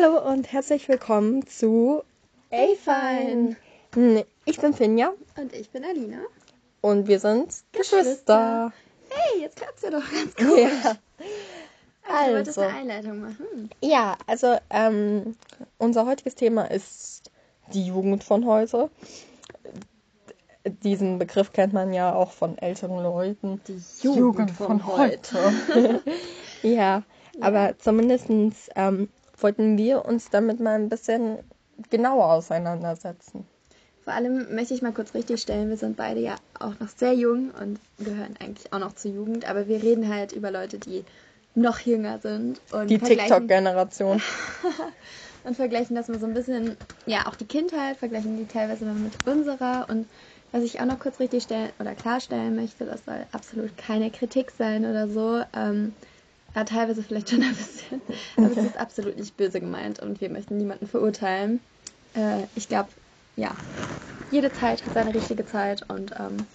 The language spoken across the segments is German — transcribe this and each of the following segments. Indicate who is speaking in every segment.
Speaker 1: Hallo und herzlich willkommen zu
Speaker 2: A-Fine.
Speaker 1: Ich bin Finja
Speaker 2: Und ich bin Alina.
Speaker 1: und wir sind Geschwister.
Speaker 2: Hey, jetzt klappt's ja doch ganz gut.
Speaker 1: Ja.
Speaker 2: Also, du wolltest
Speaker 1: Also.
Speaker 2: eine Einleitung machen.
Speaker 1: ja, also ähm, unser heutiges Thema ist die Jugend von heute. Diesen Begriff kennt man ja auch von älteren Leuten.
Speaker 2: Die
Speaker 1: ja, aber zumindest ähm, wollten wir uns damit mal ein bisschen genauer auseinandersetzen.
Speaker 2: Vor allem möchte ich mal kurz richtigstellen, wir sind beide ja auch noch sehr jung und gehören eigentlich auch noch zur Jugend, aber wir reden halt über Leute, die noch jünger sind und
Speaker 1: Die TikTok-Generation.
Speaker 2: und vergleichen das mal so ein bisschen, ja, auch die Kindheit, vergleichen die teilweise mal mit unserer und was ich auch noch kurz richtig stellen oder klarstellen möchte, das soll absolut keine Kritik sein oder so. Ähm, ja, teilweise vielleicht schon ein bisschen, aber es ist absolut nicht böse gemeint und wir möchten niemanden verurteilen. Äh, ich glaube, ja, jede Zeit hat seine richtige Zeit und ähm,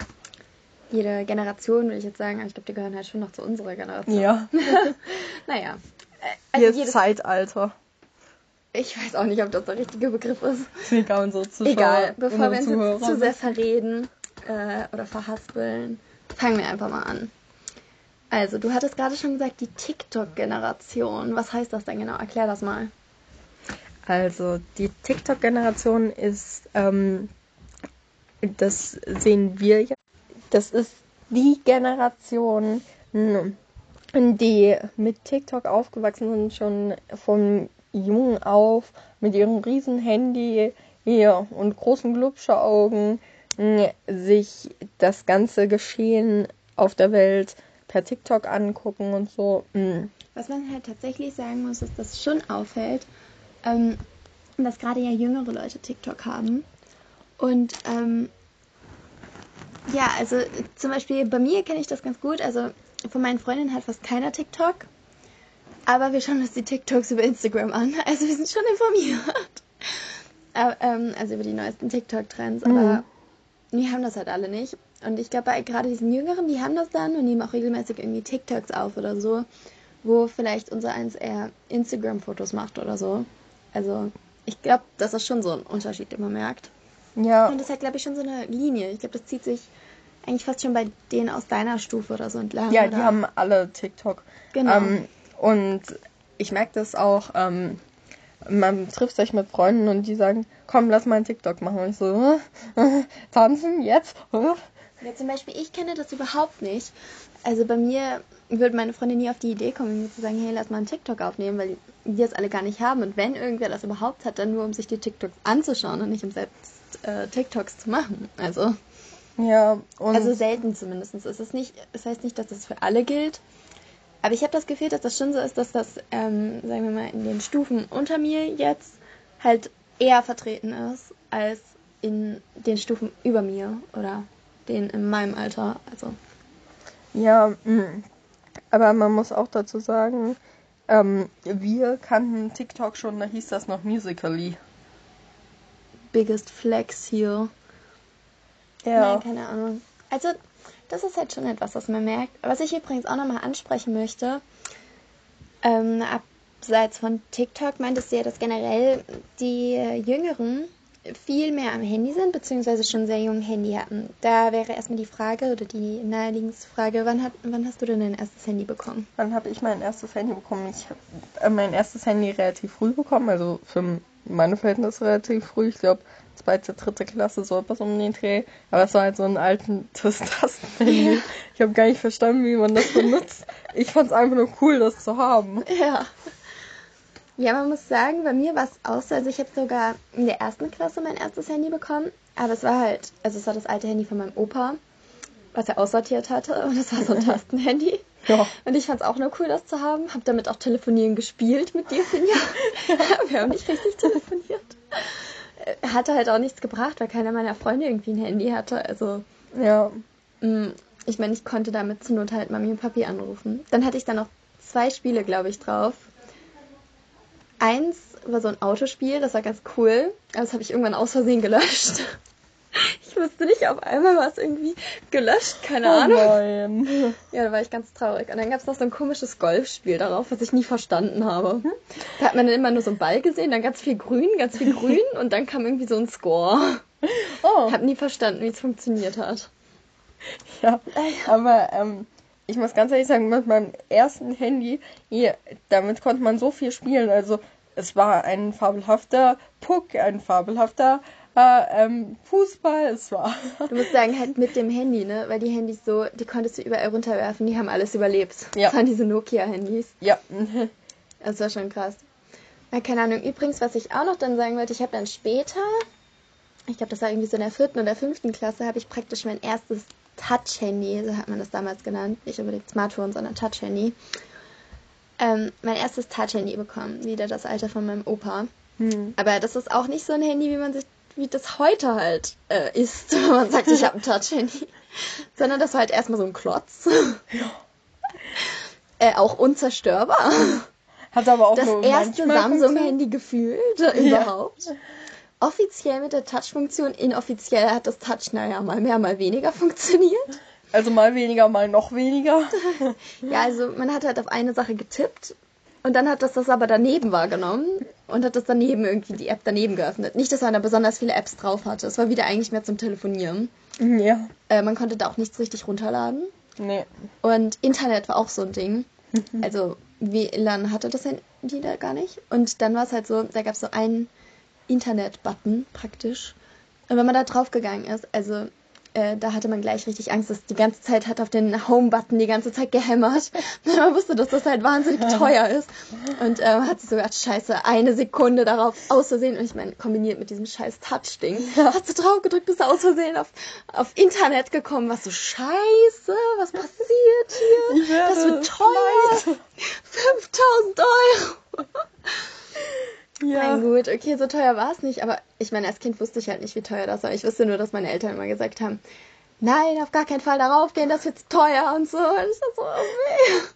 Speaker 2: jede Generation, würde ich jetzt sagen, aber ich glaube, die gehören halt schon noch zu unserer Generation.
Speaker 1: Ja,
Speaker 2: Naja, äh, also
Speaker 1: jedes
Speaker 2: jedes,
Speaker 1: Zeitalter.
Speaker 2: ich weiß auch nicht, ob das der richtige Begriff ist.
Speaker 1: Ist egal, unsere Zuschauer.
Speaker 2: Egal, bevor wir uns zu sehr verreden äh, oder verhaspeln, fangen wir einfach mal an. Also, du hattest gerade schon gesagt, die TikTok-Generation. Was heißt das denn genau? Erklär das mal.
Speaker 1: Also, die TikTok-Generation ist, ähm, das sehen wir ja, das ist die Generation, die mit TikTok aufgewachsen sind, schon von jung auf, mit ihrem riesen Handy ja, und großen Glubscheraugen sich das ganze Geschehen auf der Welt per TikTok angucken und so. Mh.
Speaker 2: Was man halt tatsächlich sagen muss, ist, dass schon auffällt, ähm, dass gerade ja jüngere Leute TikTok haben. Und ähm, ja, also äh, zum Beispiel bei mir kenne ich das ganz gut. Also von meinen Freundinnen hat fast keiner TikTok. Aber wir schauen uns die TikToks über Instagram an. Also wir sind schon informiert. Aber, ähm, also über die neuesten TikTok-Trends. Aber die haben das halt alle nicht. Und ich glaube, bei gerade diesen Jüngeren, die haben das dann und nehmen auch regelmäßig irgendwie TikToks auf oder so, wo vielleicht unser eins eher Instagram-Fotos macht oder so. Also ich glaube, das ist schon so ein Unterschied, den man merkt.
Speaker 1: Ja,
Speaker 2: Und das hat, glaube ich, schon so eine Linie. Ich glaube, das zieht sich eigentlich fast schon bei denen aus deiner Stufe oder so entlang.
Speaker 1: Ja,
Speaker 2: oder?
Speaker 1: die haben alle TikTok.
Speaker 2: Genau.
Speaker 1: Ähm, und ich merke das auch, ähm, man trifft sich mit Freunden und die sagen, komm, lass mal einen TikTok machen. Und ich so, tanzen jetzt?
Speaker 2: Ja, zum Beispiel, ich kenne das überhaupt nicht. Also bei mir würde meine Freundin nie auf die Idee kommen, mir zu sagen, hey, lass mal einen TikTok aufnehmen, weil die das alle gar nicht haben. Und wenn irgendwer das überhaupt hat, dann nur, um sich die TikToks anzuschauen und nicht um selbst äh, TikToks zu machen. Also,
Speaker 1: Ja, und
Speaker 2: also selten zumindest. Es ist nicht, es heißt nicht, dass das für alle gilt. Aber ich habe das Gefühl, dass das schon so ist, dass das, ähm, sagen wir mal, in den Stufen unter mir jetzt halt eher vertreten ist, als in den Stufen über mir oder den in meinem Alter. Also,
Speaker 1: ja, mh. aber man muss auch dazu sagen, ähm, wir kannten TikTok schon, da hieß das noch Musically.
Speaker 2: biggest flex hier.
Speaker 1: Ja,
Speaker 2: Nein, keine Ahnung. Also, das ist halt schon etwas, was man merkt. Was ich übrigens auch nochmal ansprechen möchte, ähm, abseits von TikTok meintest du ja, dass generell die äh, Jüngeren viel mehr am Handy sind, beziehungsweise schon sehr jung Handy hatten. Da wäre erstmal die Frage oder die naheliegendste Frage, wann, hat, wann hast du denn dein erstes Handy bekommen?
Speaker 1: Wann habe ich mein erstes Handy bekommen? Ich habe äh, mein erstes Handy relativ früh bekommen, also für meine Verhältnisse relativ früh. Ich glaube, zweite, dritte Klasse, so etwas um den Dreh. Aber es war halt so ein altes Tastenhandy. Ich habe gar nicht verstanden, wie man das benutzt. Ich fand es einfach nur cool, das zu haben.
Speaker 2: Ja. Ja, man muss sagen, bei mir war es auch so, also ich habe sogar in der ersten Klasse mein erstes Handy bekommen, aber es war halt, also es war das alte Handy von meinem Opa, was er aussortiert hatte und es war so ein Tastenhandy.
Speaker 1: Ja.
Speaker 2: Und ich fand es auch nur cool, das zu haben. Hab damit auch telefonieren gespielt mit dir, Finja. Wir haben nicht richtig telefoniert. Hatte halt auch nichts gebracht, weil keiner meiner Freunde irgendwie ein Handy hatte. Also,
Speaker 1: Ja.
Speaker 2: mh, ich meine, ich konnte damit zur Not halt Mami und Papi anrufen. Dann hatte ich dann noch zwei Spiele, glaube ich, drauf. Eins war so ein Autospiel, das war ganz cool. Aber das habe ich irgendwann aus Versehen gelöscht. Ich wusste nicht, auf einmal war es irgendwie gelöscht, keine
Speaker 1: Oh
Speaker 2: Ahnung.
Speaker 1: nein.
Speaker 2: Ja, da war ich ganz traurig. Und dann gab es noch so ein komisches Golfspiel darauf, was ich nie verstanden habe. Da hat man dann immer nur so einen Ball gesehen, dann ganz viel grün, ganz viel grün und dann kam irgendwie so ein Score.
Speaker 1: Oh.
Speaker 2: Ich habe nie verstanden, wie es funktioniert hat.
Speaker 1: Ja, aber ähm, ich muss ganz ehrlich sagen, mit meinem ersten Handy, hier, damit konnte man so viel spielen. Also es war ein fabelhafter Puck, ein fabelhafter äh, ähm, Fußball, es war.
Speaker 2: Du musst sagen, halt mit dem Handy, ne? Weil die Handys so, die konntest du überall runterwerfen, die haben alles überlebt.
Speaker 1: Ja.
Speaker 2: Das waren diese Nokia-Handys.
Speaker 1: Ja.
Speaker 2: Das war schon krass. Ja, keine Ahnung. Übrigens, was ich auch noch dann sagen wollte, ich habe dann später, ich glaube, das war irgendwie so in der vierten oder fünften Klasse, habe ich praktisch mein erstes Touch-Handy, so hat man das damals genannt, nicht unbedingt Smartphone, sondern Touch-Handy, ähm, mein erstes Touch-Handy bekommen, wieder das Alter von meinem Opa.
Speaker 1: Hm.
Speaker 2: Aber das ist auch nicht so ein Handy, wie man sich, wie das heute halt äh, ist, wenn man sagt, ich habe ein Touch-Handy. Sondern das war halt erstmal so ein Klotz. äh, auch unzerstörbar.
Speaker 1: Hat aber auch
Speaker 2: Das erste Samsung-Handy gefühlt äh, überhaupt. Offiziell mit der Touch-Funktion, inoffiziell hat das Touch, naja, mal mehr, mal weniger funktioniert.
Speaker 1: Also mal weniger, mal noch weniger.
Speaker 2: Ja, also man hat halt auf eine Sache getippt und dann hat das das aber daneben wahrgenommen und hat das daneben irgendwie die App daneben geöffnet. Nicht, dass man da besonders viele Apps drauf hatte. Es war wieder eigentlich mehr zum Telefonieren.
Speaker 1: ja.
Speaker 2: Äh, man konnte da auch nichts richtig runterladen.
Speaker 1: Nee.
Speaker 2: Und Internet war auch so ein Ding. Also WLAN hatte das Handy da gar nicht. Und dann war es halt so, da gab es so einen Internet-Button praktisch. Und wenn man da drauf gegangen ist, also äh, da hatte man gleich richtig Angst, dass die ganze Zeit hat auf den Home-Button die ganze Zeit gehämmert. Man wusste, dass das halt wahnsinnig teuer ist. Und äh, man hat sich so gedacht, scheiße, eine Sekunde darauf aus Versehen. Und ich meine, kombiniert mit diesem scheiß Touch-Ding. Hast du drauf gedrückt, bist du aus Versehen auf, auf Internet gekommen. Was so, scheiße, was passiert hier?
Speaker 1: Ich werde
Speaker 2: Das wird teuer. 5000 Euro.
Speaker 1: Ja.
Speaker 2: Nein, gut, okay, so teuer war es nicht, aber ich meine, als Kind wusste ich halt nicht, wie teuer das war. Ich wusste nur, dass meine Eltern immer gesagt haben, nein, auf gar keinen Fall darauf gehen, das wird teuer und so. Und ich war so, okay.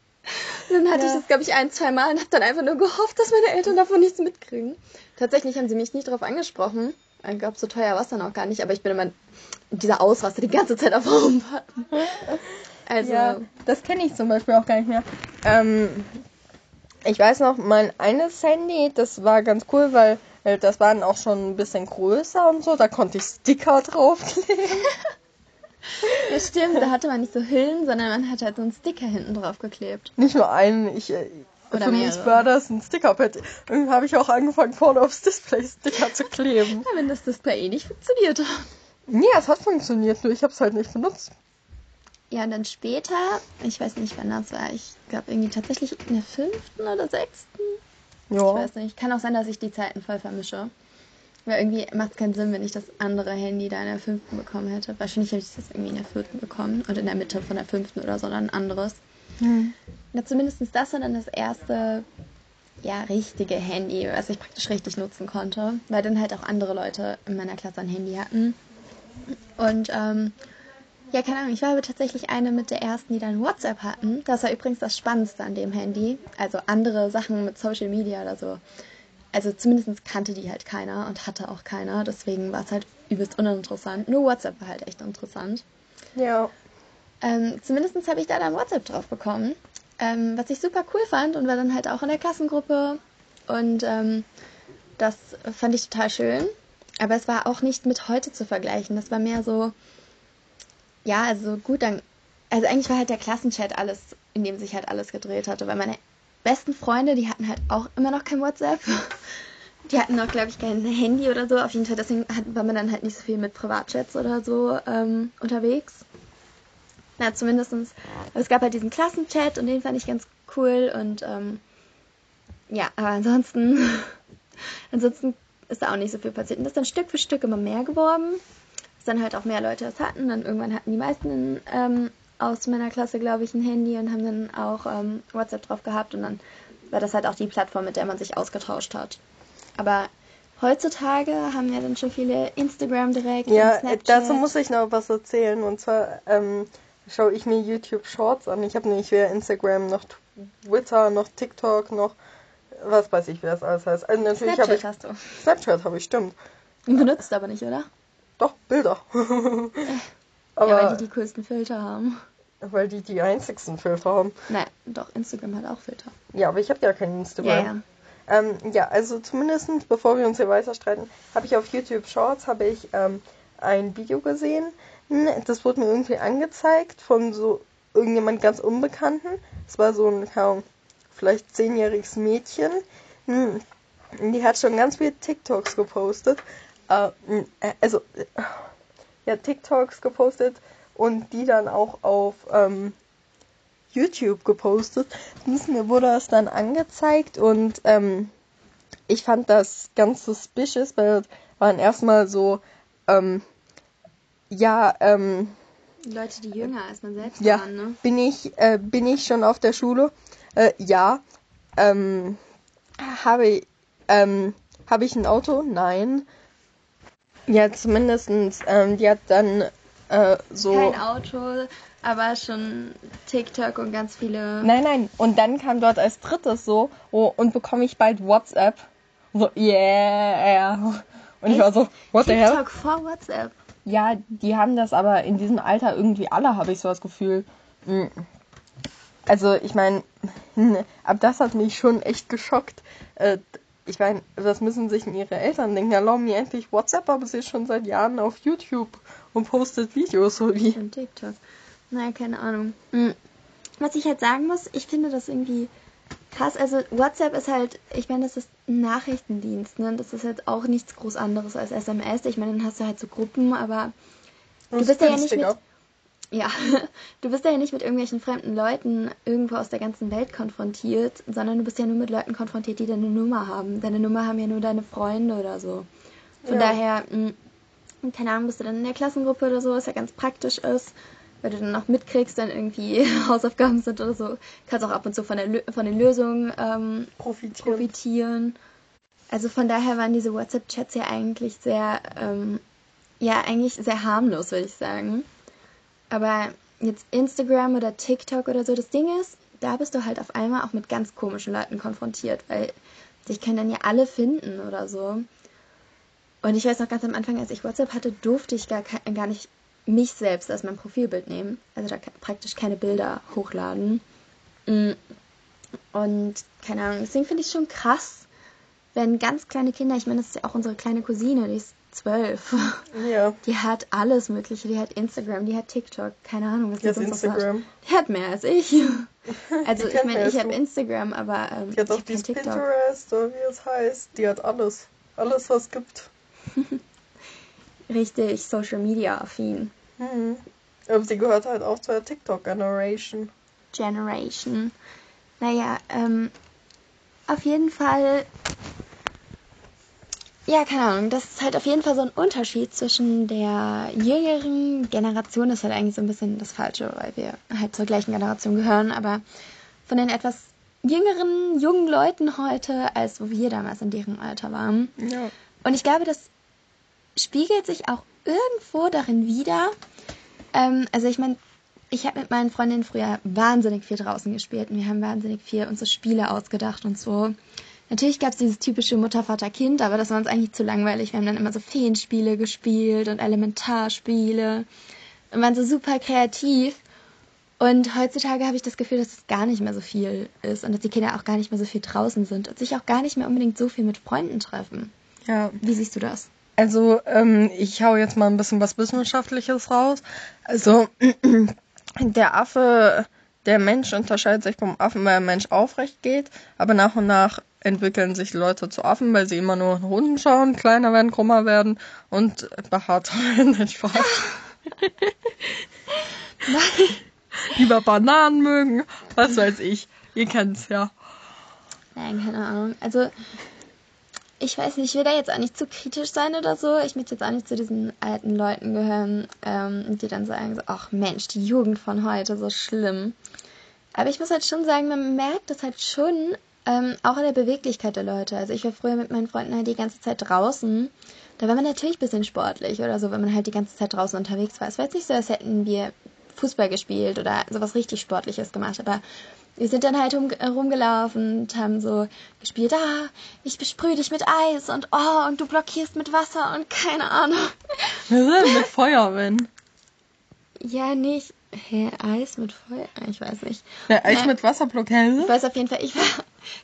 Speaker 2: Und dann hatte
Speaker 1: Ja.
Speaker 2: ich das, glaube ich, ein, zwei Mal und habe dann einfach nur gehofft, dass meine Eltern davon nichts mitkriegen. Tatsächlich haben sie mich nicht darauf angesprochen. Ich glaube, so teuer war es dann auch gar nicht, aber ich bin immer dieser Ausraster die ganze Zeit auf Home Also,
Speaker 1: Ja, das kenne ich zum Beispiel auch gar nicht mehr. Ähm, ich weiß noch, mein eines Handy, das war ganz cool, weil äh, das waren auch schon ein bisschen größer und so. Da konnte ich Sticker draufkleben.
Speaker 2: ja, stimmt, da hatte man nicht so Hüllen, sondern man hat halt so einen Sticker hinten drauf geklebt.
Speaker 1: Nicht nur einen, ich. Äh,
Speaker 2: Oder
Speaker 1: für mich
Speaker 2: mehrere.
Speaker 1: war das ein Stickerpad. Irgendwie habe ich auch angefangen, vorne aufs Display Sticker zu kleben.
Speaker 2: Ja, wenn das Display eh nicht funktioniert hat.
Speaker 1: Nee, es hat funktioniert, nur ich habe es halt nicht benutzt.
Speaker 2: Ja, und dann später, ich weiß nicht, wann das war, ich glaube irgendwie tatsächlich in der fünften oder sechsten. Ich
Speaker 1: Ja.
Speaker 2: weiß nicht. Kann auch sein, dass ich die Zeiten voll vermische. Weil irgendwie macht es keinen Sinn, wenn ich das andere Handy da in der fünften bekommen hätte. Wahrscheinlich hätte ich das irgendwie in der vierten bekommen und in der Mitte von der fünften oder so dann ein anderes.
Speaker 1: Hm.
Speaker 2: Na, zumindest das war dann das erste, ja, richtige Handy, was ich praktisch richtig nutzen konnte. Weil dann halt auch andere Leute in meiner Klasse ein Handy hatten. Und, ähm, ja, keine Ahnung, ich war aber tatsächlich eine mit der ersten, die dann WhatsApp hatten. Das war übrigens das Spannendste an dem Handy. Also andere Sachen mit Social Media oder so. Also zumindest kannte die halt keiner und hatte auch keiner. Deswegen war es halt übelst uninteressant. Nur WhatsApp war halt echt interessant.
Speaker 1: Ja.
Speaker 2: Ähm, zumindest habe ich da dann WhatsApp drauf bekommen. Ähm, was ich super cool fand und war dann halt auch in der Klassengruppe. Und ähm, das fand ich total schön. Aber es war auch nicht mit heute zu vergleichen. Das war mehr so, ja, also gut, dann, also eigentlich war halt der Klassenchat alles, in dem sich halt alles gedreht hatte. Weil meine besten Freunde, die hatten halt auch immer noch kein WhatsApp. Die hatten noch, glaube ich, kein Handy oder so. Auf jeden Fall, deswegen war man dann halt nicht so viel mit Privatchats oder so ähm, unterwegs. Na, zumindestens. Aber es gab halt diesen Klassenchat und den fand ich ganz cool und ähm, ja, aber ansonsten, ansonsten ist da auch nicht so viel passiert. Und das ist dann Stück für Stück immer mehr geworden. Dann halt auch mehr Leute das hatten. Dann irgendwann hatten die meisten ähm, aus meiner Klasse, glaube ich, ein Handy und haben dann auch ähm, WhatsApp drauf gehabt und dann war das halt auch die Plattform, mit der man sich ausgetauscht hat. Aber heutzutage haben ja dann schon viele Instagram direkt
Speaker 1: Ja,
Speaker 2: und Snapchat.
Speaker 1: dazu muss ich noch was erzählen. Und zwar ähm, schaue ich mir YouTube Shorts an. Ich habe nämlich weder Instagram noch Twitter noch TikTok noch was weiß ich, wie das alles heißt. Also natürlich habe
Speaker 2: Snapchat
Speaker 1: ich
Speaker 2: hast du.
Speaker 1: Snapchat habe ich, stimmt.
Speaker 2: Benutzt aber nicht, oder?
Speaker 1: Doch, Bilder.
Speaker 2: Aber ja, weil die die coolsten Filter haben.
Speaker 1: Weil die die einzigsten Filter haben.
Speaker 2: Nein, doch, Instagram hat auch Filter.
Speaker 1: Ja, aber ich habe ja kein Instagram. Ja, ja. Ähm, ja, also zumindest, bevor wir uns hier weiter streiten, habe ich auf YouTube Shorts habe ich ähm, ein Video gesehen. Das wurde mir irgendwie angezeigt von so irgendjemand ganz Unbekannten. Es war so ein, kaum, vielleicht zehnjähriges Mädchen. Die hat schon ganz viele TikToks gepostet. Äh, also, ja, TikToks gepostet und die dann auch auf ähm, YouTube gepostet. Mir wurde das dann angezeigt und ähm, ich fand das ganz suspicious, weil das waren erstmal so, ähm, ja, ähm,
Speaker 2: Leute, die jünger als man selbst
Speaker 1: ja,
Speaker 2: waren, ne?
Speaker 1: Bin ich, äh, bin ich schon auf der Schule? Äh, ja. Ähm, habe, ähm, habe ich ein Auto? Nein. Ja, zumindestens, ähm, die hat dann äh, so.
Speaker 2: Kein Auto, aber schon TikTok und ganz viele.
Speaker 1: Nein, nein. Und dann kam dort als drittes so, oh, und bekomme ich bald WhatsApp. So, yeah. Und Echt? ich war so, what
Speaker 2: TikTok
Speaker 1: the hell?
Speaker 2: TikTok vor WhatsApp.
Speaker 1: Ja, die haben das aber in diesem Alter irgendwie alle, habe ich so das Gefühl. Hm. Also, ich meine, ab das hat mich schon echt geschockt. Ich meine, das müssen sich ihre Eltern denken. Erlauben mir endlich WhatsApp, aber sie ist schon seit Jahren auf YouTube und postet Videos so wie.
Speaker 2: Und TikTok. Naja, keine Ahnung. Hm. Was ich halt sagen muss, ich finde das irgendwie krass. Also WhatsApp ist halt, ich meine, das ist ein Nachrichtendienst, ne? Das ist halt auch nichts groß anderes als SMS. Ich meine, dann hast du halt so Gruppen, aber du bist ja nicht mit. Ja, du bist ja nicht mit irgendwelchen fremden Leuten irgendwo aus der ganzen Welt konfrontiert, sondern du bist ja nur mit Leuten konfrontiert, die deine Nummer haben. Deine Nummer haben ja nur deine Freunde oder so. Von ja. daher, mh, hm, keine Ahnung, bist du dann in der Klassengruppe oder so, was ja ganz praktisch ist weil du dann auch mitkriegst, wenn irgendwie Hausaufgaben sind oder so, kannst auch ab und zu von, der, von den Lösungen ähm, profitieren. profitieren. Also von daher waren diese WhatsApp-Chats ja eigentlich sehr, ähm, ja, eigentlich sehr harmlos, würde ich sagen. Aber jetzt Instagram oder TikTok oder so, das Ding ist, da bist du halt auf einmal auch mit ganz komischen Leuten konfrontiert, weil sich können dann ja alle finden oder so. Und ich weiß noch ganz am Anfang, als ich WhatsApp hatte, durfte ich gar, gar nicht mich selbst als mein Profilbild nehmen. Also da praktisch keine Bilder hochladen. Mm. Und keine Ahnung, deswegen finde ich schon krass, wenn ganz kleine Kinder, ich meine, das ist ja auch unsere kleine Cousine, die ist zwölf. Ja. Die hat alles Mögliche. Die hat Instagram, die hat TikTok, keine Ahnung, was die, die hat Instagram. Hat. Die hat mehr als ich. Also ich meine, ich habe Instagram, aber ähm,
Speaker 1: die hat auch dieses Pinterest oder wie es heißt. Die hat alles, alles was es gibt.
Speaker 2: Richtig Social Media affin.
Speaker 1: Mhm. Aber sie gehört halt auch zur TikTok-Generation.
Speaker 2: Generation. Naja, ähm, auf jeden Fall. Ja, keine Ahnung. Das ist halt auf jeden Fall so ein Unterschied zwischen der jüngeren Generation. Das ist halt eigentlich so ein bisschen das Falsche, weil wir halt zur gleichen Generation gehören. Aber von den etwas jüngeren, jungen Leuten heute, als wo wir damals in deren Alter waren. Ja. Und ich glaube, das spiegelt sich auch irgendwo darin wieder. Ähm, also ich meine, ich habe mit meinen Freundinnen früher wahnsinnig viel draußen gespielt und wir haben wahnsinnig viel uns so Spiele ausgedacht und so. Natürlich gab es dieses typische Mutter, Vater, Kind, aber das war uns eigentlich zu langweilig. Wir haben dann immer so Feenspiele gespielt und Elementarspiele und waren so super kreativ. Und heutzutage habe ich das Gefühl, dass es gar nicht mehr so viel ist und dass die Kinder auch gar nicht mehr so viel draußen sind und sich auch gar nicht mehr unbedingt so viel mit Freunden treffen. Ja. Wie siehst du das?
Speaker 1: Also, ähm, ich hau jetzt mal ein bisschen was Wissenschaftliches raus. Also, der Affe, der Mensch unterscheidet sich vom Affen, weil der Mensch aufrecht geht, aber nach und nach entwickeln sich Leute zu Affen, weil sie immer nur nach unten schauen, kleiner werden, krummer werden und behaart werden. Nicht Spaß. Lieber Bananen mögen, was weiß ich. Ihr kennt's ja.
Speaker 2: Nein, keine Ahnung. Also ich weiß nicht, ich will da jetzt auch nicht zu kritisch sein oder so. Ich möchte jetzt auch nicht zu diesen alten Leuten gehören, ähm, die dann sagen so, ach Mensch, die Jugend von heute, so schlimm. Aber ich muss halt schon sagen, man merkt das halt schon ähm, auch in der Beweglichkeit der Leute. Also ich war früher mit meinen Freunden halt die ganze Zeit draußen. Da war man natürlich ein bisschen sportlich oder so, wenn man halt die ganze Zeit draußen unterwegs war. Es war jetzt nicht so, als hätten wir Fußball gespielt oder sowas richtig Sportliches gemacht, aber wir sind dann halt rum, rumgelaufen und haben so gespielt, ah, ich besprühe dich mit Eis und oh, und du blockierst mit Wasser und keine Ahnung.
Speaker 1: mit Feuer, wenn.
Speaker 2: Ja, nicht. Hä, Eis mit Feuer? Ich weiß nicht.
Speaker 1: Ja, Eis
Speaker 2: Ja.
Speaker 1: mit Wasserblock,
Speaker 2: Ich
Speaker 1: hä?
Speaker 2: weiß auf jeden Fall, ich war.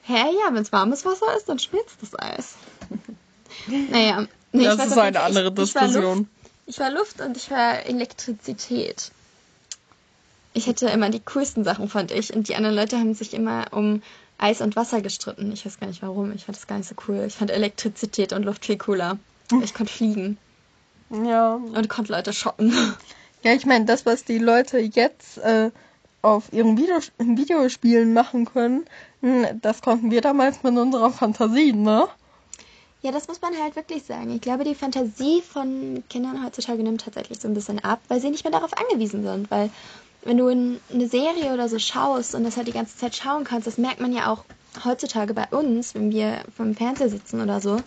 Speaker 2: Hä, ja, wenn es warmes Wasser ist, dann schmilzt das Eis. Naja. Nee,
Speaker 1: Das
Speaker 2: ich
Speaker 1: ist eine
Speaker 2: Fall,
Speaker 1: andere
Speaker 2: ich, ich war Luft,
Speaker 1: Diskussion.
Speaker 2: Ich war Luft und ich war Elektrizität. Ich hätte immer die coolsten Sachen, fand ich. Und die anderen Leute haben sich immer um Eis und Wasser gestritten. Ich weiß gar nicht warum. Ich fand das gar nicht so cool. Ich fand Elektrizität und Luft viel cooler. Ich konnte fliegen
Speaker 1: Ja.
Speaker 2: und konnte Leute schotten.
Speaker 1: Ja, ich meine, das, was die Leute jetzt äh, auf ihren Video Videospielen machen können, mh, das konnten wir damals mit unserer Fantasie, ne?
Speaker 2: Ja, das muss man halt wirklich sagen. Ich glaube, die Fantasie von Kindern heutzutage nimmt tatsächlich so ein bisschen ab, weil sie nicht mehr darauf angewiesen sind. Weil wenn du in eine Serie oder so schaust und das halt die ganze Zeit schauen kannst, das merkt man ja auch heutzutage bei uns, wenn wir vom Fernseher sitzen oder so.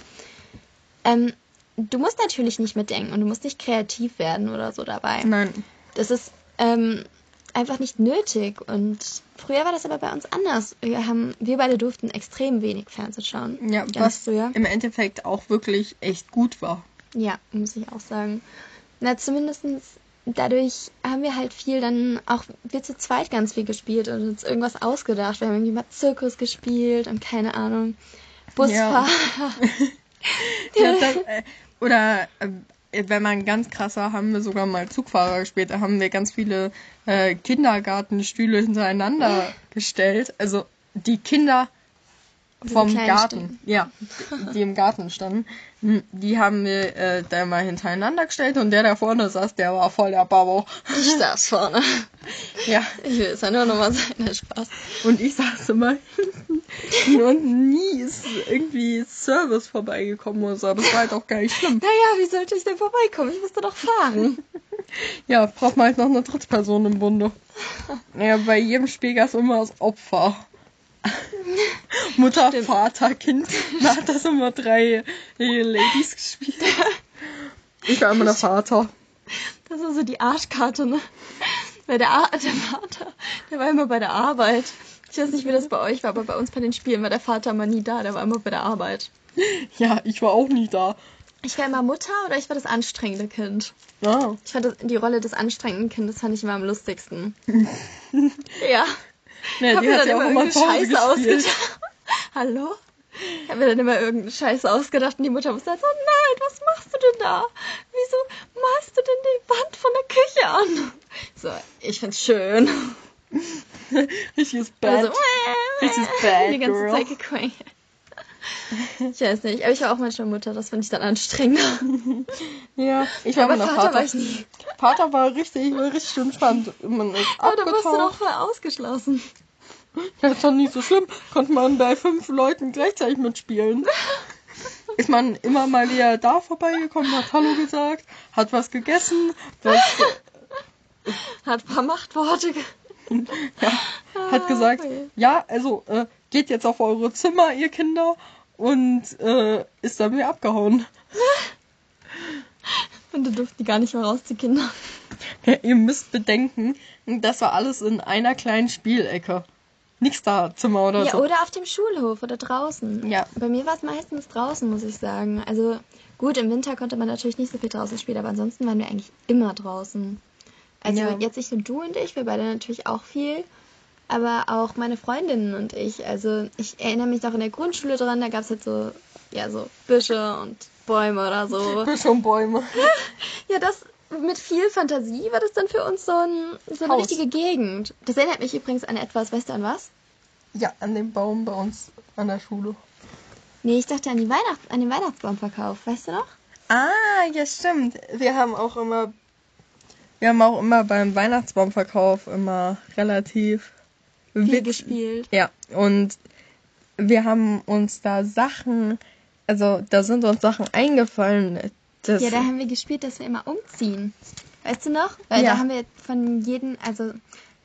Speaker 2: Ähm, du musst natürlich nicht mitdenken und du musst nicht kreativ werden oder so dabei.
Speaker 1: Nein.
Speaker 2: Das ist ähm, einfach nicht nötig. Und früher war das aber bei uns anders. Wir haben, wir beide durften extrem wenig Fernsehen schauen.
Speaker 1: Ja, was
Speaker 2: früher.
Speaker 1: im Endeffekt auch wirklich echt gut war.
Speaker 2: Ja, muss ich auch sagen. Na, zumindestens dadurch haben wir halt viel dann auch wir zu zweit ganz viel gespielt und uns irgendwas ausgedacht. Wir haben irgendwie mal Zirkus gespielt und keine Ahnung. Busfahrer.
Speaker 1: Ja, das, äh, oder äh, wenn man ganz krass war, haben wir sogar mal Zugfahrer gespielt. Da haben wir ganz viele äh, Kindergartenstühle hintereinander gestellt. Also die Kinder vom Garten,
Speaker 2: Stühle.
Speaker 1: ja, die im Garten standen, hm, die haben wir äh, da mal hintereinander gestellt und der da vorne saß, der war voll der Babo.
Speaker 2: Ich saß vorne.
Speaker 1: Ja,
Speaker 2: Ich will es ja nur nochmal sein, Spaß.
Speaker 1: und ich saß immer hinten und nie ist irgendwie Service vorbeigekommen oder so, aber es war halt auch gar nicht schlimm.
Speaker 2: Naja, wie sollte ich denn vorbeikommen? Ich musste doch fahren.
Speaker 1: Ja, braucht man halt noch eine Drittperson im Bunde. Ja, bei jedem Spiel gab es immer das Opfer. Mutter,
Speaker 2: Stimmt.
Speaker 1: Vater, Kind. Da hat das immer drei äh, Ladies gespielt. Ich war immer der Vater.
Speaker 2: Das ist so die Arschkarte, ne? Weil der, Ar der Vater, der war immer bei der Arbeit. Ich weiß nicht, wie das bei euch war, aber bei uns bei den Spielen war der Vater immer nie da, der war immer bei der Arbeit.
Speaker 1: Ja, ich war auch nie da.
Speaker 2: Ich war immer Mutter oder ich war das anstrengende Kind?
Speaker 1: Ja.
Speaker 2: Ich fand das, die Rolle des anstrengenden Kindes fand ich immer am lustigsten. ja. Hab
Speaker 1: die hat ja auch
Speaker 2: immer Scheiße
Speaker 1: gespielt.
Speaker 2: ausgedacht. Hallo? Ich habe mir dann immer irgendeine Scheiße ausgedacht und die Mutter musste halt so, nein, was machst du denn da? Wieso malst du denn die Wand von der Küche an? So, ich find's schön.
Speaker 1: Richtiges Bad.
Speaker 2: Also,
Speaker 1: Richtiges Bad
Speaker 2: die ganze
Speaker 1: Girl.
Speaker 2: Zeit gequengelt. Ich weiß nicht, aber ich war auch manchmal Mutter, das finde ich dann anstrengender.
Speaker 1: ja, ich war
Speaker 2: Aber
Speaker 1: der
Speaker 2: Vater
Speaker 1: Vater.
Speaker 2: war ich nie.
Speaker 1: Vater war richtig, war richtig entspannt. Man ist
Speaker 2: Aber da wirst du doch voll ausgeschlossen.
Speaker 1: Ja, ist doch nicht so schlimm. Konnte man bei fünf Leuten gleichzeitig mitspielen. Ist man immer mal wieder da vorbeigekommen, hat Hallo gesagt, hat was gegessen, was,
Speaker 2: Hat ein paar Machtworte.
Speaker 1: ja, hat gesagt,
Speaker 2: okay.
Speaker 1: ja, also äh, geht jetzt auf eure Zimmer, ihr Kinder, und äh, ist dann wieder abgehauen.
Speaker 2: Und da durften die gar nicht mehr raus, die Kinder.
Speaker 1: Ja, ihr müsst bedenken, das war alles in einer kleinen Spielecke. Nix da Zimmer oder
Speaker 2: Ja,
Speaker 1: so.
Speaker 2: oder auf dem Schulhof oder draußen.
Speaker 1: Ja.
Speaker 2: Bei mir war es meistens draußen, muss ich sagen. Also gut, im Winter konnte man natürlich nicht so viel draußen spielen, aber ansonsten waren wir eigentlich immer draußen. Also
Speaker 1: Ja.
Speaker 2: jetzt nicht nur du und ich, wir beide natürlich auch viel, aber auch meine Freundinnen und ich. Also ich erinnere mich noch in der Grundschule dran, da gab es halt so, ja, so Büsche und Bäume oder so.
Speaker 1: Schon Bäume.
Speaker 2: Ja, das mit viel Fantasie war das dann für uns so, ein, so eine
Speaker 1: Haus.
Speaker 2: richtige Gegend. Das erinnert mich übrigens an etwas, weißt du an was?
Speaker 1: Ja, an dem Baum bei uns an der Schule.
Speaker 2: Nee, ich dachte an, die Weihnachts an den Weihnachtsbaumverkauf, weißt du noch?
Speaker 1: Ah, ja, stimmt. Wir haben auch immer, wir haben auch immer beim Weihnachtsbaumverkauf immer relativ
Speaker 2: Viel gespielt.
Speaker 1: Ja, und wir haben uns da Sachen, also da sind uns Sachen eingefallen. Das,
Speaker 2: Ja, da haben wir gespielt, dass wir immer umziehen. Weißt du noch? Weil
Speaker 1: Ja.
Speaker 2: da haben wir von jedem, also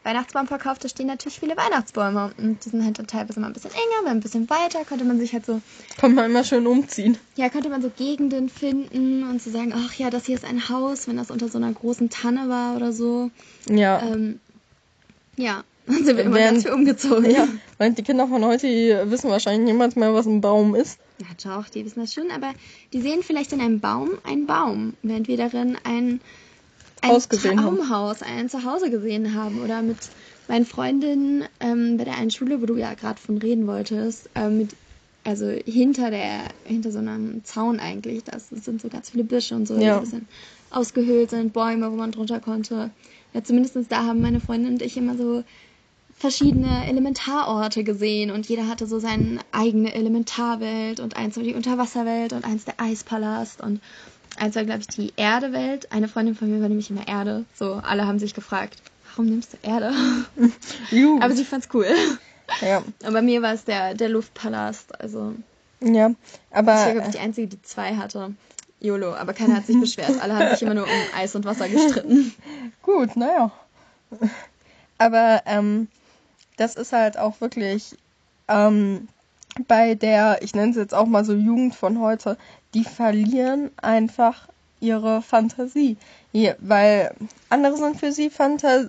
Speaker 2: Weihnachtsbaumverkauf, da stehen natürlich viele Weihnachtsbäume. Und die sind halt dann teilweise mal ein bisschen enger, mal ein bisschen weiter. Konnte man sich halt so,
Speaker 1: kann man immer schön umziehen.
Speaker 2: ja, konnte man so Gegenden finden und so sagen, ach ja, das hier ist ein Haus, wenn das unter so einer großen Tanne war oder so.
Speaker 1: Ja.
Speaker 2: Ähm, ja, dann sind wir immer
Speaker 1: Während-
Speaker 2: ganz viel umgezogen.
Speaker 1: Ja, weil die Kinder von heute die wissen wahrscheinlich niemals mehr, was ein Baum ist.
Speaker 2: Ja, doch, die wissen das schon, aber die sehen vielleicht in einem Baum einen Baum, während wir darin ein, ein
Speaker 1: Haus gesehen haben.
Speaker 2: Traumhaus, ein Zuhause gesehen haben. Oder mit meinen Freundinnen ähm, bei der einen Schule, wo du ja gerade von reden wolltest, ähm, mit, also hinter der, hinter so einem Zaun eigentlich, das sind so ganz viele Büsche und so, die
Speaker 1: Ja.
Speaker 2: ein bisschen ausgehöhlt sind, Bäume, wo man drunter konnte. Ja, zumindest da haben meine Freundin und ich immer so verschiedene Elementarorte gesehen und jeder hatte so seine eigene Elementarwelt und eins war die Unterwasserwelt und eins der Eispalast und eins war, glaube ich, die Erdewelt. Eine Freundin von mir war nämlich immer Erde. So, alle haben sich gefragt, warum nimmst du Erde? Aber sie fand's cool.
Speaker 1: ja,
Speaker 2: Und bei mir war es der, der Luftpalast. Also,
Speaker 1: ja,
Speaker 2: ich
Speaker 1: aber
Speaker 2: war, glaube ich, die Einzige, die zwei hatte. YOLO, aber keiner hat sich beschwert. Alle haben sich immer nur um Eis und Wasser gestritten.
Speaker 1: Gut, naja. Aber ähm, das ist halt auch wirklich ähm, bei der, ich nenne es jetzt auch mal so Jugend von heute, die verlieren einfach ihre Fantasie. Ja, weil andere sind für sie fanta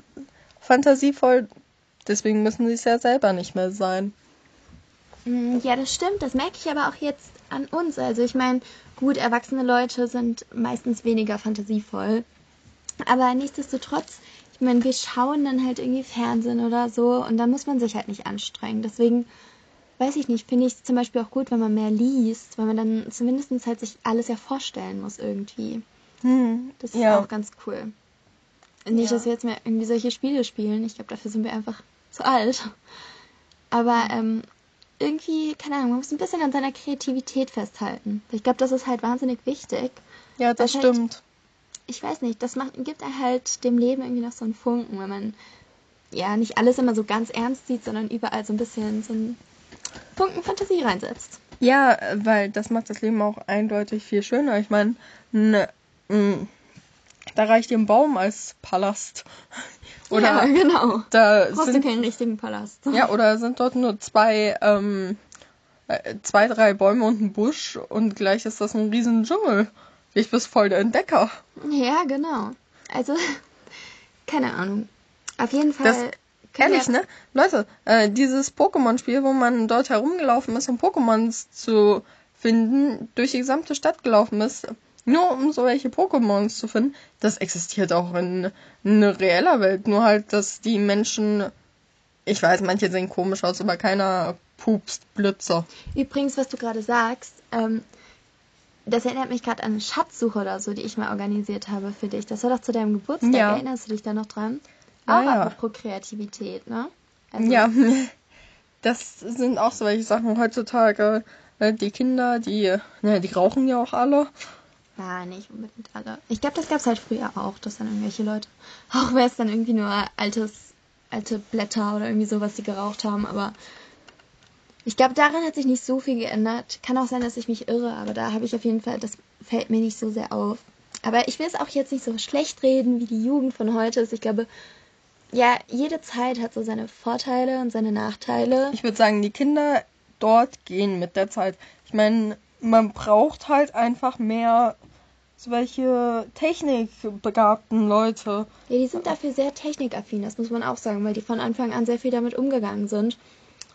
Speaker 1: fantasievoll, deswegen müssen sie es ja selber nicht mehr sein.
Speaker 2: Mm, Ja, das stimmt. Das merke ich aber auch jetzt an uns. Also ich meine, gut, erwachsene Leute sind meistens weniger fantasievoll. Aber nichtsdestotrotz, ich meine, wir schauen dann halt irgendwie Fernsehen oder so und da muss man sich halt nicht anstrengen. Deswegen, weiß ich nicht, finde ich es zum Beispiel auch gut, wenn man mehr liest, weil man dann zumindest halt sich alles ja vorstellen muss irgendwie.
Speaker 1: Hm,
Speaker 2: Das ist
Speaker 1: ja.
Speaker 2: auch ganz cool. Nicht,
Speaker 1: Ja.
Speaker 2: dass wir jetzt mehr irgendwie solche Spiele spielen. Ich glaube, dafür sind wir einfach zu alt. Aber ähm, irgendwie, keine Ahnung, man muss ein bisschen an seiner Kreativität festhalten. Ich glaube, das ist halt wahnsinnig wichtig.
Speaker 1: Ja, das
Speaker 2: heißt-
Speaker 1: stimmt.
Speaker 2: Ich weiß nicht, das macht, gibt halt dem Leben irgendwie noch so einen Funken, wenn man ja nicht alles immer so ganz ernst sieht, sondern überall so ein bisschen so einen Funken Fantasie reinsetzt.
Speaker 1: Ja, weil das macht das Leben auch eindeutig viel schöner. Ich meine, ne, mm, da reicht dir ein Baum als Palast. Oder
Speaker 2: ja, genau.
Speaker 1: da
Speaker 2: Brauchst du
Speaker 1: sind,
Speaker 2: keinen richtigen Palast.
Speaker 1: ja, oder sind dort nur zwei, ähm, äh, zwei, drei Bäume und ein Busch und gleich ist das ein riesen Dschungel. Ich bist voll der Entdecker.
Speaker 2: Ja, genau. Also, keine Ahnung. Auf jeden Fall.
Speaker 1: Das- Ehrlich, ne? Leute, äh, dieses Pokémon-Spiel, wo man dort herumgelaufen ist, um Pokémons zu finden, durch die gesamte Stadt gelaufen ist, nur um solche Pokémons zu finden, das existiert auch in, in reeller Welt. Nur halt, dass die Menschen, ich weiß, manche sehen komisch aus, aber keiner pupst Blitzer.
Speaker 2: Übrigens, was du gerade sagst, ähm, das erinnert mich gerade an eine Schatzsuche oder so, die ich mal organisiert habe für dich. Das war doch zu deinem Geburtstag,
Speaker 1: Ja.
Speaker 2: erinnerst du dich da noch dran? Auch
Speaker 1: ja.
Speaker 2: apropos Kreativität, ne? Also,
Speaker 1: Ja, das sind auch solche Sachen heutzutage. äh, Die Kinder, die, ne, die rauchen ja auch alle.
Speaker 2: Ja, nicht unbedingt alle. Ich glaube, das gab es halt früher auch, dass dann irgendwelche Leute, auch wäre es dann irgendwie nur altes, alte Blätter oder irgendwie sowas, die geraucht haben, aber ich glaube, daran hat sich nicht so viel geändert. Kann auch sein, dass ich mich irre, aber da habe ich auf jeden Fall, das fällt mir nicht so sehr auf. Aber ich will es auch jetzt nicht so schlecht reden, wie die Jugend von heute ist. Ich glaube, ja, jede Zeit hat so seine Vorteile und seine Nachteile.
Speaker 1: Ich würde sagen, die Kinder dort gehen mit der Zeit. Ich meine, man braucht halt einfach mehr solche technikbegabten Leute.
Speaker 2: Ja, die sind dafür sehr technikaffin, das muss man auch sagen, weil die von Anfang an sehr viel damit umgegangen sind.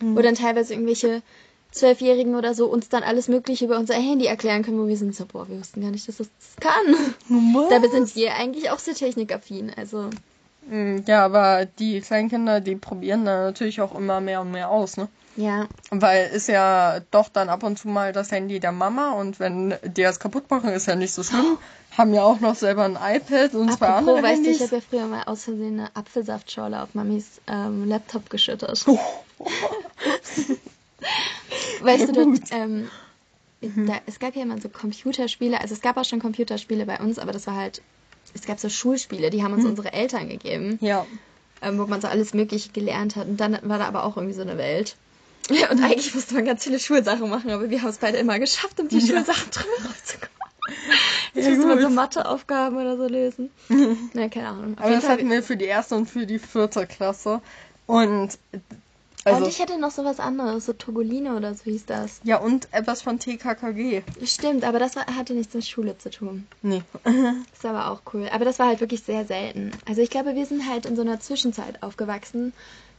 Speaker 2: Wo dann teilweise irgendwelche Zwölfjährigen oder so uns dann alles Mögliche über unser Handy erklären können, wo wir sind so, boah, wir wussten gar nicht, dass das kann. Dabei sind wir eigentlich auch sehr technikaffin. Also,
Speaker 1: Mm, Ja, aber die Kleinkinder, die probieren dann natürlich auch immer mehr und mehr aus, ne?
Speaker 2: ja.
Speaker 1: Weil ist ja doch dann ab und zu mal das Handy der Mama und wenn die das kaputt machen, ist ja nicht so schlimm. Haben ja auch noch selber ein iPad und zwei andere
Speaker 2: weißt du, ich
Speaker 1: Handys.
Speaker 2: habe ja früher mal aus Versehen eine Apfelsaftschorle auf Mamis ähm, Laptop geschüttet. weißt du, dort, ähm, da, es gab ja immer so Computerspiele, also es gab auch schon Computerspiele bei uns, aber das war halt, es gab so Schulspiele, die haben uns unsere Eltern gegeben,
Speaker 1: Ja.
Speaker 2: ähm, wo man so alles Mögliche gelernt hat. Und dann war da aber auch irgendwie so eine Welt. Ja, und eigentlich musste man ganz viele Schulsachen machen, aber wir haben es beide immer geschafft, um die
Speaker 1: Ja.
Speaker 2: Schulsachen drüber rauszukommen. Jetzt
Speaker 1: Ja,
Speaker 2: musste man so Matheaufgaben oder so lösen. Na, keine Ahnung. Auf
Speaker 1: Aber das
Speaker 2: Fall-
Speaker 1: hatten wir für die erste und für die vierte Klasse. Und also
Speaker 2: und ich hätte noch so was anderes, so Togoline oder so hieß das.
Speaker 1: ja und etwas von TKKG.
Speaker 2: Stimmt, aber das war, hatte nichts mit Schule zu tun.
Speaker 1: Nee.
Speaker 2: Das war aber auch cool. Aber das war halt wirklich sehr selten. Also ich glaube, wir sind halt in so einer Zwischenzeit aufgewachsen,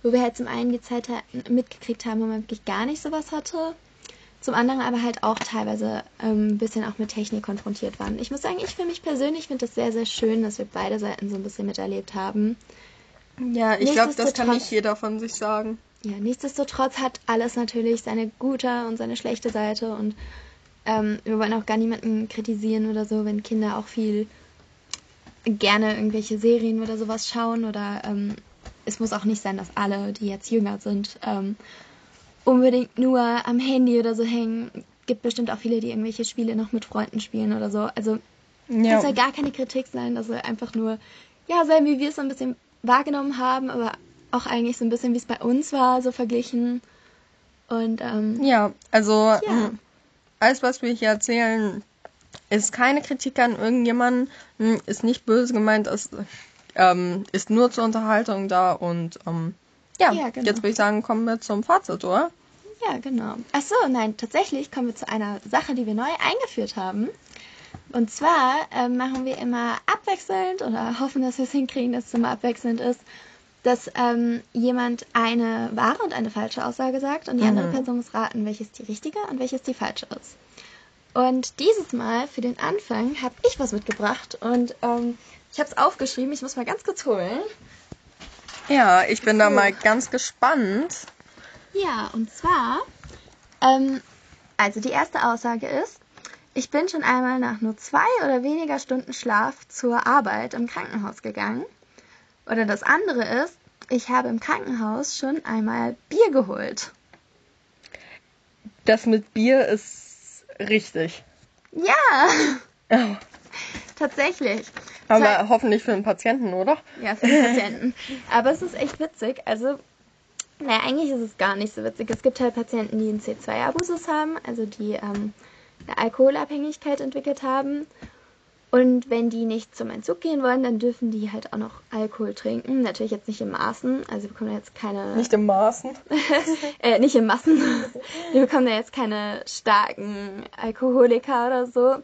Speaker 2: wo wir halt zum einen die Zeit mitgekriegt haben, wo man wirklich gar nicht sowas hatte. zum anderen aber halt auch teilweise ähm, ein bisschen auch mit Technik konfrontiert waren. Ich muss sagen, ich für mich persönlich finde es sehr, sehr schön, dass wir beide Seiten so ein bisschen miterlebt haben.
Speaker 1: Ja, ich glaube, das kann nicht jeder von sich sagen.
Speaker 2: Ja, nichtsdestotrotz hat alles natürlich seine gute und seine schlechte Seite und ähm, wir wollen auch gar niemanden kritisieren oder so, wenn Kinder auch viel gerne irgendwelche Serien oder sowas schauen oder ähm, es muss auch nicht sein, dass alle, die jetzt jünger sind, ähm, unbedingt nur am Handy oder so hängen. Gibt bestimmt auch viele, die irgendwelche Spiele noch mit Freunden spielen oder so. Also
Speaker 1: Ja.
Speaker 2: es soll gar keine Kritik sein, das soll einfach nur, ja, sein, wie wir es so ein bisschen wahrgenommen haben, aber auch eigentlich so ein bisschen, wie es bei uns war, so verglichen. Und ähm,
Speaker 1: Ja, also
Speaker 2: Ja.
Speaker 1: mm, alles, was wir hier erzählen, ist keine Kritik an irgendjemanden, mm, ist nicht böse gemeint, es ähm, ist nur zur Unterhaltung da und ähm, ja,
Speaker 2: Ja, genau.
Speaker 1: jetzt würde ich sagen, kommen wir zum Fazit, oder?
Speaker 2: ja, genau. Ach so, nein, tatsächlich kommen wir zu einer Sache, die wir neu eingeführt haben. Und zwar ähm, machen wir immer abwechselnd oder hoffen, dass wir es hinkriegen, dass es immer abwechselnd ist, dass ähm, jemand eine wahre und eine falsche Aussage sagt und die
Speaker 1: Mhm.
Speaker 2: andere Person muss raten, welches die richtige und welches die falsche ist. Und dieses Mal für den Anfang habe ich was mitgebracht und ähm, ich habe es aufgeschrieben. Ich muss mal ganz kurz holen.
Speaker 1: Ja, ich bin da
Speaker 2: Cool.
Speaker 1: mal ganz gespannt.
Speaker 2: Ja, und zwar, ähm, also die erste Aussage ist, ich bin schon einmal nach nur zwei oder weniger Stunden Schlaf zur Arbeit im Krankenhaus gegangen. Oder das andere ist, ich habe im Krankenhaus schon einmal Bier geholt.
Speaker 1: Das mit Bier ist richtig.
Speaker 2: Ja,
Speaker 1: Ja.
Speaker 2: tatsächlich.
Speaker 1: Aber
Speaker 2: Zwei-
Speaker 1: hoffentlich für den Patienten, oder?
Speaker 2: Ja, für die Patienten. Aber es ist echt witzig. Also, naja, eigentlich ist es gar nicht so witzig. Es gibt halt Patienten, die einen C2-Abusus haben, also die ähm, eine Alkoholabhängigkeit entwickelt haben. Und wenn die nicht zum Entzug gehen wollen, dann dürfen die halt auch noch Alkohol trinken. Natürlich jetzt nicht in Maßen. Also wir bekommen jetzt keine.
Speaker 1: Nicht im Maßen.
Speaker 2: äh, nicht in Massen. Wir bekommen da jetzt keine starken Alkoholiker oder so.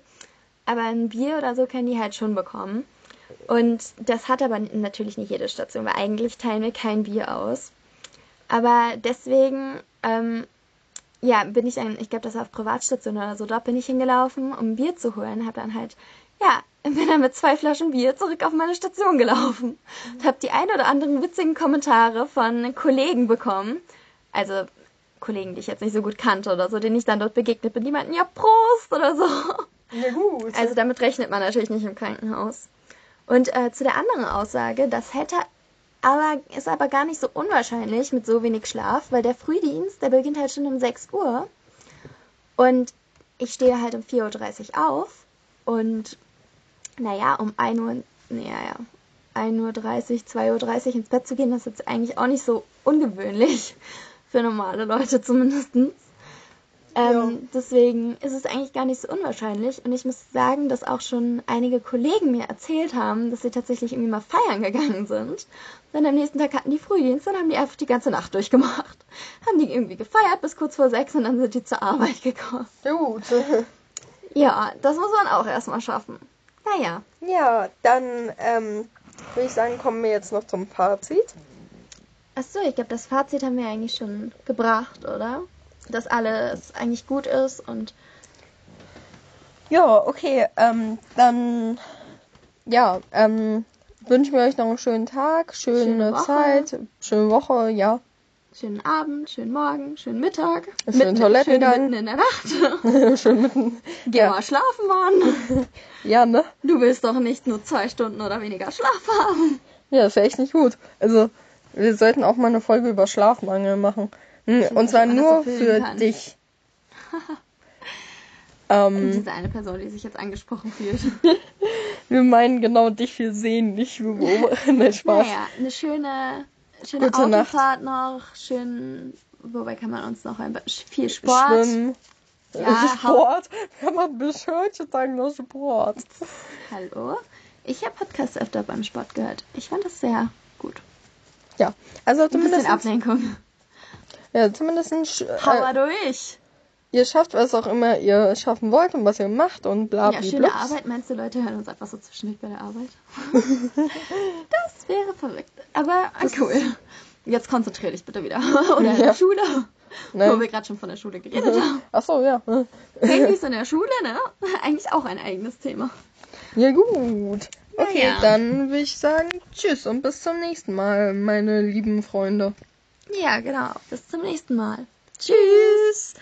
Speaker 2: Aber ein Bier oder so können die halt schon bekommen. Und das hat aber natürlich nicht jede Station, weil eigentlich teilen wir kein Bier aus. Aber deswegen, ähm, ja, bin ich dann, ich glaube, das war auf Privatstation oder so, dort bin ich hingelaufen, um Bier zu holen. Habe dann halt, ja, bin dann mit zwei Flaschen Bier zurück auf meine Station gelaufen. Und habe die ein oder anderen witzigen Kommentare von Kollegen bekommen. Also Kollegen, die ich jetzt nicht so gut kannte oder so, denen ich dann dort begegnet bin, die meinten, ja, Prost oder so.
Speaker 1: Ja, gut.
Speaker 2: Also damit rechnet man natürlich nicht im Krankenhaus. Und äh, zu der anderen Aussage, das hätte aber ist aber gar nicht so unwahrscheinlich mit so wenig Schlaf, weil der Frühdienst, der beginnt halt schon um 6 Uhr. Und ich stehe halt um 4.30 Uhr auf. Und naja, um 1 Uhr, naja, ja, 1.30 Uhr, 2.30 Uhr ins Bett zu gehen, das ist jetzt eigentlich auch nicht so ungewöhnlich. Für normale Leute zumindestens. Ähm, Deswegen ist es eigentlich gar nicht so unwahrscheinlich. Und ich muss sagen, dass auch schon einige Kollegen mir erzählt haben, dass sie tatsächlich irgendwie mal feiern gegangen sind. Dann am nächsten Tag hatten die Frühdienst, dann haben die einfach die ganze Nacht durchgemacht. Haben die irgendwie gefeiert bis kurz vor sechs und dann sind die zur Arbeit gekommen.
Speaker 1: Ja, gut.
Speaker 2: Ja, das muss man auch erstmal schaffen. Naja,
Speaker 1: Ja, dann ähm, würde ich sagen, kommen wir jetzt noch zum Fazit.
Speaker 2: achso, ich glaube, das Fazit haben wir eigentlich schon gebracht, oder? Dass alles eigentlich gut ist und
Speaker 1: Ja, okay, ähm, dann ja, ähm, wünschen wir euch noch einen schönen Tag, schöne,
Speaker 2: Schöne.
Speaker 1: Zeit, schöne Woche, ja.
Speaker 2: Schönen Abend, schönen Morgen, schönen Mittag.
Speaker 1: Schönen
Speaker 2: mitten-
Speaker 1: Toilettengang.
Speaker 2: schön mitten in der Nacht.
Speaker 1: Schön mitten.
Speaker 2: Geh
Speaker 1: Ja.
Speaker 2: mal schlafen, Mann.
Speaker 1: Ja, ne?
Speaker 2: Du willst doch nicht nur zwei Stunden oder weniger Schlaf haben.
Speaker 1: Ja, das wäre echt nicht gut. Also, wir sollten auch mal eine Folge über Schlafmangel machen. Hm, Und zwar nur
Speaker 2: so
Speaker 1: für
Speaker 2: kann.
Speaker 1: dich. ähm,
Speaker 2: Diese eine Person, die sich jetzt angesprochen fühlt.
Speaker 1: wir meinen genau dich, wir sehen nicht, wir beobachten. Spaß.
Speaker 2: Naja, eine schöne, schöne
Speaker 1: Gute Nacht.
Speaker 2: Autofahrt noch. Schön, wobei kann man uns noch ein viel Sport.
Speaker 1: Schwimmen.
Speaker 2: Ja,
Speaker 1: Sport. Kann man bescheuert sagen, nur Sport.
Speaker 2: Hallo. Ich habe Podcasts öfter beim Sport gehört. Ich fand das sehr gut.
Speaker 1: Ja, also
Speaker 2: Ein bisschen
Speaker 1: zumindest,
Speaker 2: Ablenkung.
Speaker 1: ja, zumindest äh,
Speaker 2: Power durch.
Speaker 1: Ihr schafft, was auch immer ihr schaffen wollt und was ihr macht und bla
Speaker 2: Ja,
Speaker 1: bla
Speaker 2: schöne
Speaker 1: bla.
Speaker 2: Arbeit. Meinst du, Leute hören uns einfach so zwischendurch bei der Arbeit? das wäre verrückt. Aber äh, cool. Jetzt konzentrier dich bitte wieder. Oder in
Speaker 1: Ja.
Speaker 2: der Schule. Wo
Speaker 1: Nein.
Speaker 2: wir gerade schon von der Schule geredet haben.
Speaker 1: Ach so, ja.
Speaker 2: Handys in der Schule, ne? Eigentlich auch ein eigenes Thema.
Speaker 1: Ja, gut. Okay,
Speaker 2: Naja.
Speaker 1: dann würde ich sagen, tschüss und bis zum nächsten Mal, meine lieben Freunde.
Speaker 2: Ja, genau. Bis zum nächsten Mal. Tschüss.